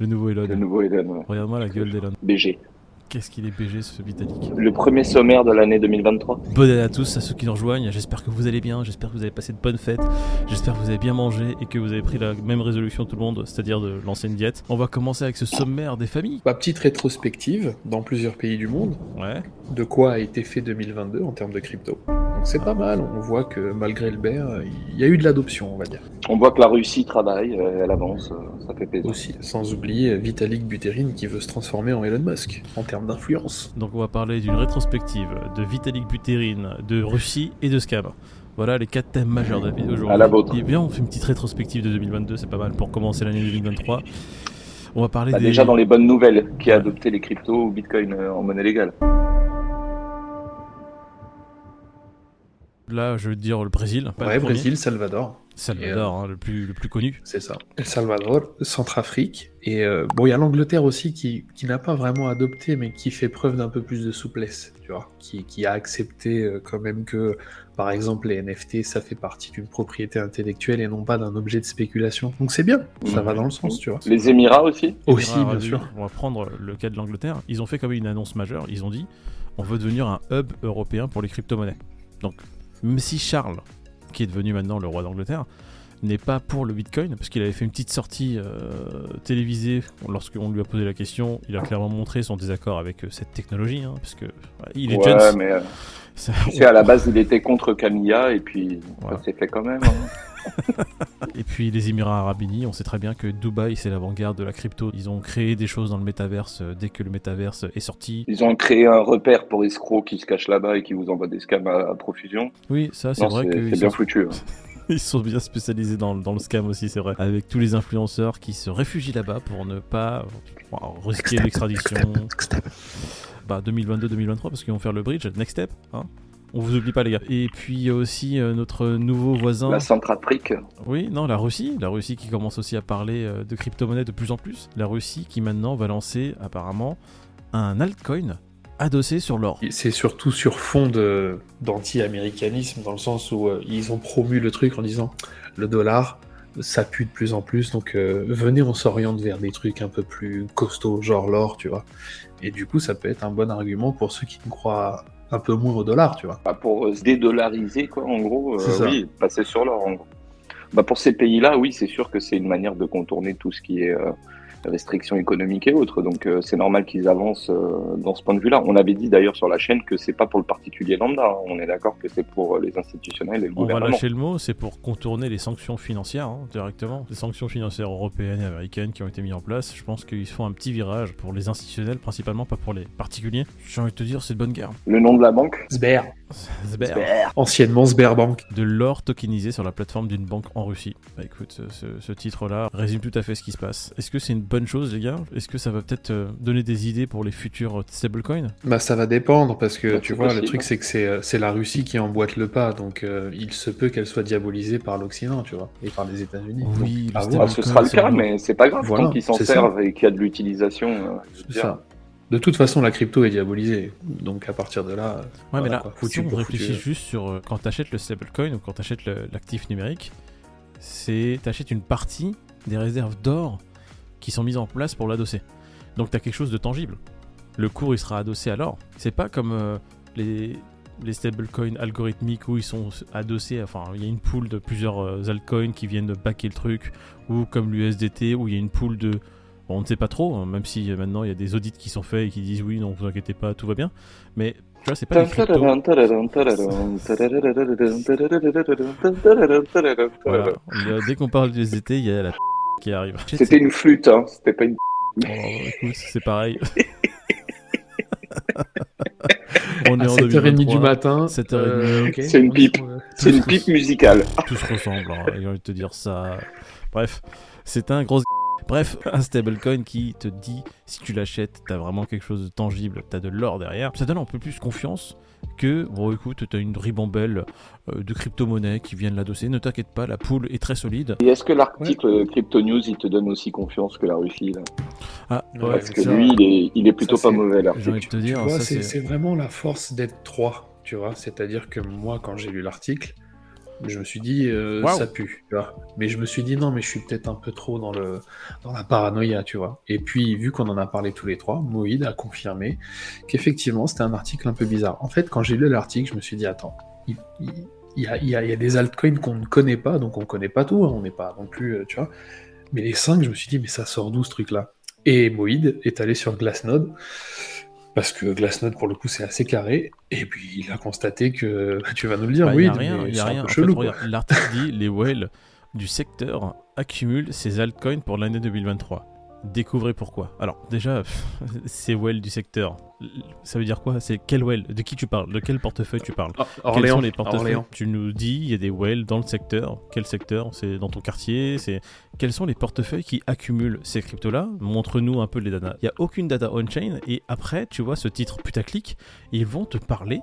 Le nouveau Elon. Le nouveau Elon. ouais. Regarde-moi la gueule d'Elon. BG. Qu'est-ce qu'il est BG ce Vitalik? Le premier sommaire de l'année 2023. Bonne année à tous, à ceux qui nous rejoignent. J'espère que vous allez bien, j'espère que vous avez passé de bonnes fêtes, j'espère que vous avez bien mangé et que vous avez pris la même résolution que tout le monde, c'est-à-dire de lancer une diète. On va commencer avec ce sommaire des familles. Ma petite rétrospective dans plusieurs pays du monde Ouais. de quoi a été fait 2022 en termes de crypto? Donc c'est pas mal, on voit que malgré le bear, il y a eu de l'adoption, on va dire. On voit que la Russie travaille, euh, elle avance, euh, ça fait plaisir. Aussi, sans oublier Vitalik Buterin qui veut se transformer en Elon Musk en termes d'influence. Donc on va parler d'une rétrospective de Vitalik Buterin, de Russie et de Scam. Voilà les quatre thèmes majeurs de la vidéo aujourd'hui. À la vôtre. Et bien, on fait une petite rétrospective de 2022, c'est pas mal pour commencer l'année 2023. On va parler Bah, des... Déjà dans les bonnes nouvelles, qui a adopté les cryptos ou Bitcoin euh, en monnaie légale. Là, je veux dire le Brésil. Pas ouais, le premier. Brésil, Salvador, Salvador, hein, le, plus, le plus connu. c'est ça. El Salvador, Centrafrique. Et euh, bon, il y a l'Angleterre aussi qui, qui n'a pas vraiment adopté, mais qui fait preuve d'un peu plus de souplesse, tu vois. Qui, qui a accepté euh, quand même que, par exemple, les NFT, ça fait partie d'une propriété intellectuelle et non pas d'un objet de spéculation. Donc c'est bien, ça va dans le sens, tu vois. Les Émirats aussi Aussi, bien sûr. On va prendre le cas de l'Angleterre. Ils ont fait comme une annonce majeure. Ils ont dit on veut devenir un hub européen pour les crypto-monnaies. Donc, même si Charles, qui est devenu maintenant le roi d'Angleterre, n'est pas pour le Bitcoin, parce qu'il avait fait une petite sortie euh, télévisée lorsqu'on lui a posé la question. Il a clairement montré son désaccord avec euh, cette technologie, hein, parce que ouais, il est Ouais, Jones. mais euh, Ça- tu sais, à la base, il était contre Camilla et puis ça s'est fait quand même. hein. Et puis les Émirats Arabes Unis, on sait très bien que Dubaï c'est l'avant-garde de la crypto. Ils ont créé des choses dans le métaverse euh, dès que le métaverse est sorti. Ils ont créé un repère pour escrocs qui se cachent là-bas et qui vous envoient des scams à, à profusion. Oui, ça c'est vrai c'est qu'ils c'est bien sont, foutu. hein. ils sont bien spécialisés dans, dans le scam aussi, c'est vrai. Avec tous les influenceurs qui se réfugient là-bas pour ne pas risquer l'extradition. Bah 2022-2023 parce qu'ils vont faire le bridge, next step. Hein on vous oublie pas les gars. Et puis il y a aussi euh, notre nouveau voisin. La Centrafrique, Oui, non, la Russie. La Russie qui commence aussi à parler euh, de crypto-monnaie de plus en plus. La Russie qui maintenant va lancer apparemment un altcoin adossé sur l'or. C'est surtout sur fond de- d'anti-américanisme, dans le sens où euh, ils ont promu le truc en disant le dollar, ça pue de plus en plus, donc euh, venez, on s'oriente vers des trucs un peu plus costauds, genre l'or, tu vois. Et du coup, ça peut être un bon argument pour ceux qui croient un peu moins au dollar, tu vois. bah, pour euh, se dédollariser, quoi, en gros, euh, C'est ça. oui, passer sur l'or, en gros. Bah, pour ces pays-là, oui, c'est sûr que c'est une manière de contourner tout ce qui est euh, restrictions économiques et autres. Donc, euh, c'est normal qu'ils avancent euh, dans ce point de vue-là. On avait dit d'ailleurs sur la chaîne que c'est pas pour le particulier lambda. hein. On est d'accord que c'est pour les institutionnels et le On va gouvernement. lâcher le mot, c'est pour contourner les sanctions financières hein, directement. Les sanctions financières européennes et américaines qui ont été mises en place. Je pense qu'ils font un petit virage pour les institutionnels, principalement pas pour les particuliers. J'ai envie de te dire, c'est de bonne guerre. Le nom de la banque? Sber, Sber. anciennement Sberbank. De l'or tokenisé sur la plateforme d'une banque en Russie. Bah écoute, ce, ce- ce titre-là résume tout à fait ce qui se passe. Est-ce que c'est une bonne chose, les gars Est-ce que ça va peut-être euh, donner des idées pour les futurs stablecoins? Bah ça va dépendre parce que Bah, tu vois possible. le truc c'est que c'est euh, c'est la Russie qui emboîte le pas donc euh, il se peut qu'elle soit diabolisée par l'Occident tu vois et par les États-unis. Oui, Donc. Ah, ce sera le cas, mais c'est pas grave. Voilà, tant qu'ils s'en servent et qu'il y a de l'utilisation. euh, C'est ça. De toute façon la crypto est diabolisée donc à partir de là. Ouais, voilà, mais là, quoi, foutu si on réfléchit foutu. juste sur euh, quand t'achètes le stablecoin ou quand t'achètes l'actif numérique, c'est t'achètes une partie des réserves d'or qui sont mises en place pour l'adosser. Donc t'as quelque chose de tangible. Le cours il sera adossé à l'or. C'est pas comme euh, les les stablecoins algorithmiques où ils sont adossés, enfin il y a une pool de plusieurs euh, altcoins qui viennent backer le truc, ou comme l'USDT où il y a une pool de Bon, on ne sait pas trop, hein, même si euh, maintenant il y a des audits qui sont faits et qui disent oui, non, vous inquiétez pas, tout va bien. Mais tu vois, c'est pas. Voilà. Euh, Dès qu'on parle du SDT, il y a la qui arrive. C'était une flûte, hein. C'était pas une. Écoute, c'est pareil. On À est en 7h30 du 2023. matin. 7h30. euh, ok, C'est une pipe. C'est une pipe musicale. Tout se ressemble, hein, j'ai envie de te dire ça. Bref, c'est un gros. Bref, un stablecoin qui te dit si tu l'achètes, t'as vraiment quelque chose de tangible, t'as de l'or derrière. Ça donne un peu plus confiance que, bon écoute, t'as une ribambelle euh, de crypto-monnaies qui viennent l'adosser. Ne t'inquiète pas, la poule est très solide. Et est-ce que l'article Crypto News, il te donne aussi confiance que la Russie là? Ah, Ouais, Parce que ça- lui, il est, il est plutôt ça, pas mauvais là. j'ai envie de te Tu dire, c'est vraiment la force d'être trois, tu vois. C'est-à-dire que moi, quand j'ai lu l'article, Je me suis dit, euh, ça pue, tu vois. Mais je me suis dit, non, mais je suis peut-être un peu trop dans, le, dans la paranoïa, tu vois. Et puis, vu qu'on en a parlé tous les trois, Moïd a confirmé qu'effectivement, c'était un article un peu bizarre. En fait, quand j'ai lu l'article, je me suis dit, attends, il, il- il y, a, il y a- il y a des altcoins qu'on ne connaît pas, donc on connaît pas tout, hein, on n'est pas non plus, euh, tu vois. Mais les 5, je me suis dit, mais ça sort d'où ce truc-là? Et Moïd est allé sur Glassnode, parce que Glassnode, pour le coup, c'est assez carré, et puis il a constaté que, bah, tu vas nous le dire, Bah, oui, y a rien, mais y c'est a rien. En fait, chelou, L'article dit les whales du secteur accumulent ces altcoins pour l'année 2023. Découvrez pourquoi. Alors déjà, ces whales du secteur, ça veut dire quoi? C'est quel whale De qui tu parles? De quel portefeuille tu parles? Ah, Quels Orléans, sont les portefeuilles? Orléans. Tu nous dis, il y a des whales dans le secteur. Quel secteur? C'est dans ton quartier? C'est Quels sont les portefeuilles qui accumulent ces cryptos-là? Montre-nous un peu les data. Il n'y a aucune data on-chain. Et après, tu vois ce titre putaclic, ils vont te parler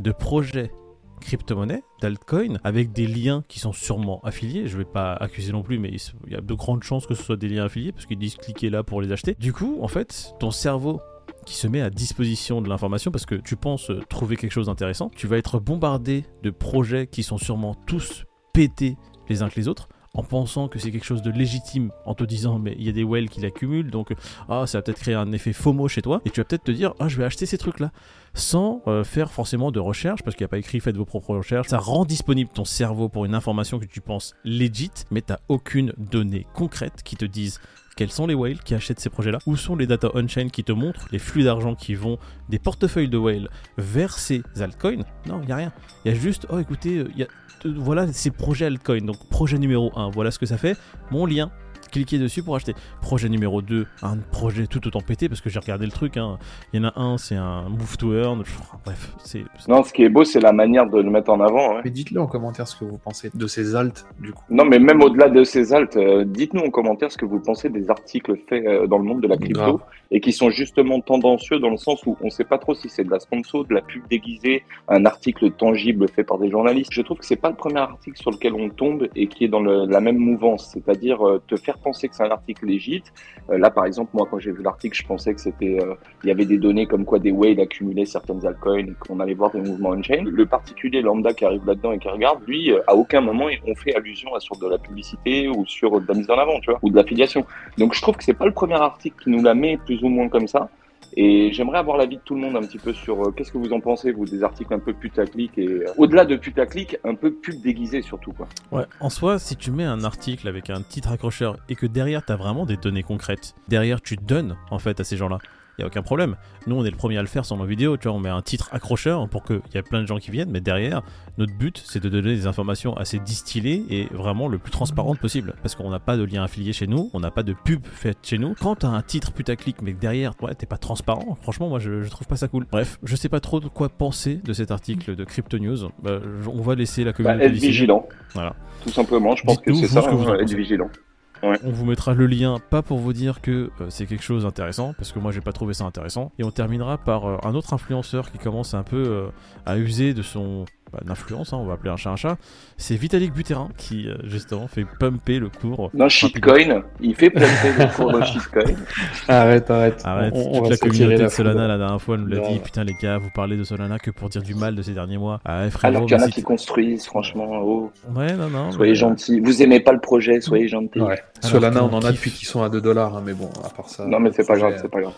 de projets crypto-monnaies, d'altcoin, avec des liens qui sont sûrement affiliés. Je vais pas accuser non plus, mais il y a de grandes chances que ce soit des liens affiliés, parce qu'ils disent cliquez là pour les acheter. Du coup, en fait, ton cerveau qui se met à disposition de l'information parce que tu penses trouver quelque chose d'intéressant, tu vas être bombardé de projets qui sont sûrement tous pétés les uns que les autres en pensant que c'est quelque chose de légitime, en te disant mais il y a des whales qui l'accumulent, donc ah ça va peut-être créer un effet FOMO chez toi, et tu vas peut-être te dire ah je vais acheter ces trucs là, sans euh, faire forcément de recherche, parce qu'il n'y a pas écrit faites vos propres recherches, ça rend disponible ton cerveau pour une information que tu penses legit, mais t'as aucune donnée concrète qui te dise quels sont les whales qui achètent ces projets-là Où sont les data on-chain qui te montrent les flux d'argent qui vont des portefeuilles de whales vers ces altcoins Non, il n'y a rien. Il y a juste, oh écoutez, a, euh, voilà ces projets altcoins. Donc projet numéro 1, voilà ce que ça fait. Mon lien, cliquez dessus pour acheter. Projet numéro 2, un projet tout autant pété parce que j'ai regardé le truc. hein. Il y en a un, c'est un move to earn. Bref, c'est. Non, ce qui est beau, c'est la manière de le mettre en avant. hein. Mais dites-le en commentaire ce que vous pensez de ces altes, du coup. Non, mais même au-delà de ces altes, euh, dites-nous en commentaire ce que vous pensez des articles faits euh, dans le monde de la crypto Grave. et qui sont justement tendancieux dans le sens où on ne sait pas trop si c'est de la sponsor, de la pub déguisée, un article tangible fait par des journalistes. Je trouve que c'est pas le premier article sur lequel on tombe et qui est dans le- la même mouvance, c'est-à-dire euh, te faire penser que c'est un article légit. Euh, là, par exemple, moi, quand j'ai vu l'article, je pensais que c'était, euh, il y avait des données comme quoi des whales accumulaient certaines altcoins et qu'on allait voir des mouvements on-chain. Le particulier lambda qui arrive là-dedans et qui regarde, lui, euh, à aucun moment on fait allusion à sur de la publicité ou sur de la mise en avant, tu vois, ou de l'affiliation. Donc je trouve que c'est pas le premier article qui nous la met plus ou moins comme ça. Et j'aimerais avoir l'avis de tout le monde un petit peu sur euh, qu'est-ce que vous en pensez, vous, des articles un peu putaclic et euh, au-delà de putaclic, un peu pub déguisé surtout, quoi. Ouais, en soi, si tu mets un article avec un titre accrocheur et que derrière t'as vraiment des données concrètes, derrière tu donnes en fait à ces gens-là, y a aucun problème. Nous, on est le premier à le faire sur nos vidéos, tu vois, on met un titre accrocheur pour qu'il y ait plein de gens qui viennent, mais derrière, notre but, c'est de donner des informations assez distillées et vraiment le plus transparentes possible. Parce qu'on n'a pas de lien affilié chez nous, on n'a pas de pub faite chez nous. Quand t'as un titre putaclic, mais que derrière, ouais, t'es pas transparent, franchement, moi, je, je trouve pas ça cool. Bref, je sais pas trop de quoi penser de cet article de Crypto News. Bah, on va laisser la Bah, communauté être décider. vigilant, Voilà. tout simplement. Je pense que c'est ça, hein, être pensez. On vous mettra le lien, pas pour vous dire que euh, c'est quelque chose d'intéressant, parce que moi j'ai pas trouvé ça intéressant. Et on terminera par euh, un autre influenceur qui commence un peu euh, à user de son bah, d'influence, hein, on va appeler un chat un chat. C'est Vitalik Buterin qui euh, justement fait pumper le cours. D'un shitcoin, il fait planter le cours d'un shitcoin. Arrête, arrête. Arrête, On- toute la communauté de la Solana la dernière fois nous l'a dit, putain les gars, vous parlez de Solana que pour dire du mal de ces derniers mois. Ah ouais, frérot, Alors qu'il y en a qui construisent, franchement. Oh, Ouais, non, non. soyez mais- gentils. Vous aimez pas le projet, soyez gentils. Ouais. Solana, on en a kiffe. depuis qu'ils sont à 2 dollars, hein, mais bon, à part ça. Non, mais c'est pas grave, c'est pas grave.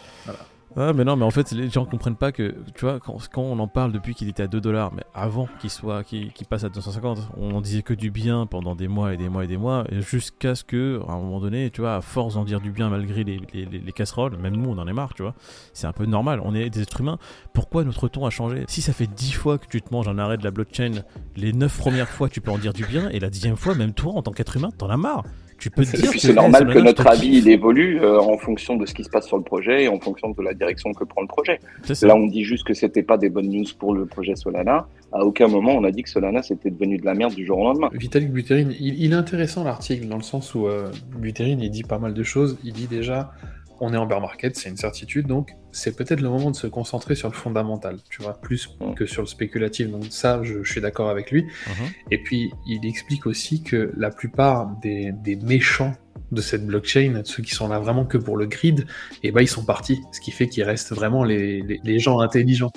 Ah mais non mais en fait les gens comprennent pas que tu vois quand, on en parle depuis qu'il était à 2 dollars mais avant qu'il soit qu'il passe à 250 on en disait que du bien pendant des mois et des mois et des mois jusqu'à ce que à un moment donné tu vois à force d'en dire du bien malgré les casseroles même nous on en est marre tu vois. C'est un peu normal. On est des êtres humains. Pourquoi notre ton a changé? Si ça fait 10 fois que tu te manges un arrêt de la blockchain les 9 premières fois tu peux en dire du bien et la dixième fois même toi en tant qu'être humain t'en as marre tu peux te Et dire c'est normal que notre avis il évolue euh, en fonction de ce qui se passe sur le projet et en fonction de la direction que prend le projet. Là, on dit juste que c'était pas des bonnes news pour le projet Solana. À aucun moment on a dit que Solana c'était devenu de la merde du jour au lendemain. Vitalik Buterin, il, il est intéressant l'article dans le sens où euh, Buterin il dit pas mal de choses. Il dit déjà, on est en bear market, c'est une certitude, donc c'est peut-être le moment de se concentrer sur le fondamental, tu vois, plus Mm. que sur le spéculatif. Donc ça, je, je suis d'accord avec lui. Mhm. Et puis il explique aussi que la plupart des, des méchants de cette blockchain, ceux qui sont là vraiment que pour le grid, et ben ils sont partis. Ce qui fait qu'il reste vraiment les, les, les gens intelligents.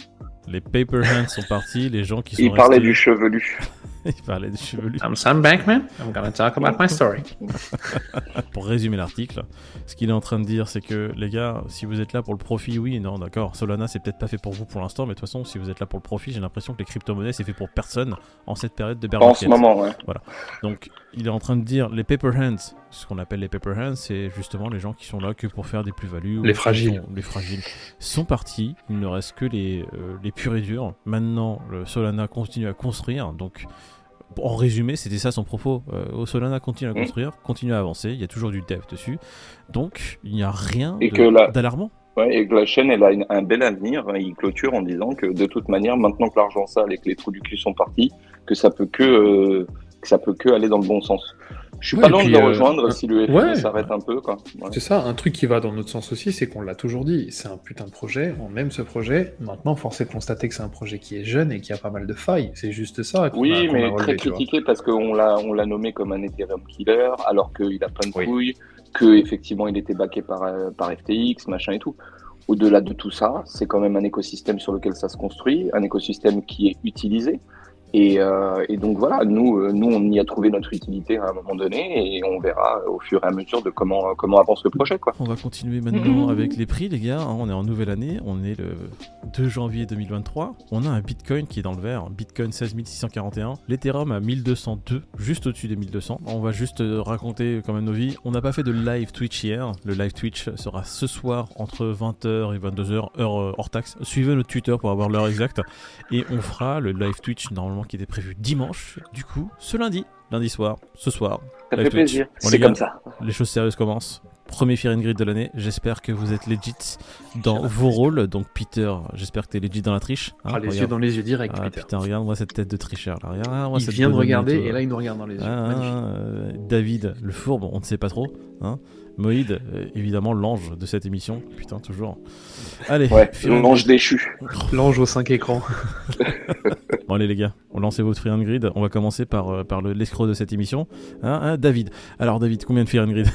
les paper hands sont partis les gens qui sont Il parlait restés- du chevelu. il parlait des chevelus. I'm Sam Bankman. I'm gonna talk about my story. Pour résumer l'article, ce qu'il est en train de dire, c'est que les gars, si vous êtes là pour le profit, oui, non, d'accord. Solana, c'est peut-être pas fait pour vous pour l'instant, mais de toute façon, si vous êtes là pour le profit, j'ai l'impression que les crypto-monnaies, c'est fait pour personne en cette période de bear Pas en ce moment, ouais. Donc, il est en train de dire les paper hands. Ce qu'on appelle les paper hands, c'est justement les gens qui sont là que pour faire des plus-values. Les fragiles. sont- les fragiles sont partis. Il ne reste que les, euh, les purs et durs. Maintenant, le Solana continue à construire. Donc, en résumé, c'était ça son propos. Euh, Solana continue à Mm. construire, continue à avancer. Il y a toujours du dev dessus. Donc, il n'y a rien d'alarmant. Ouais, et que la chaîne, elle a une- un bel avenir. Il clôture en disant que de toute manière, maintenant que l'argent sale et que les trous du cul sont partis, que ça peut que, euh, que ça peut que aller dans le bon sens. Je suis Ouais, pas loin de le euh, rejoindre si le ouais. s'arrête un peu, quoi. Ouais. C'est ça, un truc qui va dans notre sens aussi, c'est qu'on l'a toujours dit, c'est un putain de projet, on aime ce projet, maintenant force est de constater que c'est un projet qui est jeune et qui a pas mal de failles, c'est juste ça. Oui, a mais relevé, très critiqué parce qu'on l'a, on l'a nommé comme un Ethereum killer, alors qu'il a plein de Oui. couilles, que effectivement il était backé par, euh, par FTX, machin et tout. Au-delà de tout ça, c'est quand même un écosystème sur lequel ça se construit, un écosystème qui est utilisé. Et, euh, et donc voilà, nous, euh, nous, on y a trouvé notre utilité à un moment donné, et on verra au fur et à mesure de comment, euh, comment avance le projet, quoi. On va continuer maintenant Mhm. avec les prix, les gars. On est en nouvelle année. On est le 2 janvier 2023. On a un Bitcoin qui est dans le vert. Bitcoin 16 641. L'Ethereum à 1202, juste au-dessus des 1200. On va juste raconter quand même nos vies. On n'a pas fait de live Twitch hier. Le live Twitch sera ce soir entre 20h et 22h, heure hors taxe. Suivez notre Twitter pour avoir l'heure exacte. Et on fera le live Twitch normalement qui était prévu dimanche. Du coup, ce lundi, lundi soir, ce soir, Ça fait Twitch. plaisir. C'est comme ça. les choses sérieuses commencent. Premier Fear and Grid de l'année. J'espère que vous êtes legit dans vos rôles. Donc, Peter, j'espère que t'es legit dans la triche. Hein, Ah, les yeux regarde. dans les yeux direct, Ah, Peter. putain, regarde-moi cette tête de tricheur. Là. Regarde-moi Il cette vient de regarder et là il nous regarde dans les yeux. Ah, euh, David, le fourbe, on ne sait pas trop. Hein Moïd, euh, évidemment, l'ange de cette émission. Putain, toujours. Allez, Ouais, l'ange déchu. L'ange aux 5 écrans. Bon allez les gars, on lance votre Fear and Grid. On va commencer par, euh, par le- l'escroc de cette émission. Hein, hein, David. Alors David, combien de Fear and Grid?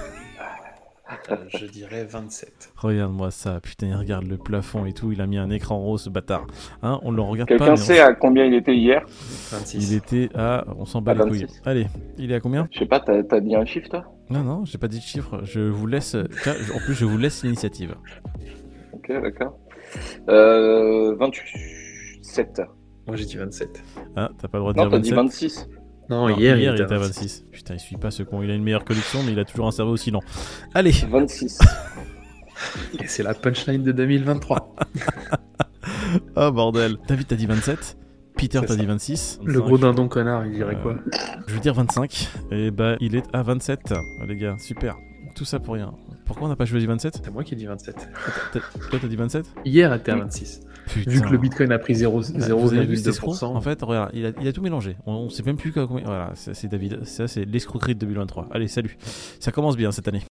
Euh, je dirais 27. Regarde-moi ça, putain, il regarde le plafond et tout, il a mis un écran rose, ce bâtard. Hein, on le regarde pas. Quelqu'un sait à combien il était hier? On- 26. Il était à. On s'en bat À les couilles. 26. Allez, il est à combien? Je sais pas, t'as as dit un chiffre, toi? Non, non, j'ai pas dit de chiffre. Je vous laisse. En plus, je vous laisse l'initiative. Ok, d'accord. Euh, 27. Moi j'ai dit 27. Ah, t'as pas le droit de Non, dire t'as dit 27. 26. Non, Non, hier, il était à 26. Putain, il suit pas ce con. Il a une meilleure collection, mais il a toujours un cerveau aussi lent. Allez, 26. Et c'est la punchline de 2023. oh bordel. David, t'as dit 27. Peter, t'as dit 26. Le gros dindon connard, il dirait Euh, quoi? Je veux dire 25. Et bah, il est à 27. Les gars, super. Tout ça pour rien. Pourquoi on n'a pas choisi 27 C'est moi qui ai dit 27. T'as- Toi, t'as dit 27 Hier était à 26. Putain. Vu que le bitcoin a pris 0 Ouais, Vous avez vu cet escroc 0,2%. En fait, regarde, il a, il a tout mélangé. On, sait même plus quoi- combien. Voilà, c'est David. Ça, c'est l'escroquerie de 2023. Allez, salut. Ça commence bien cette année.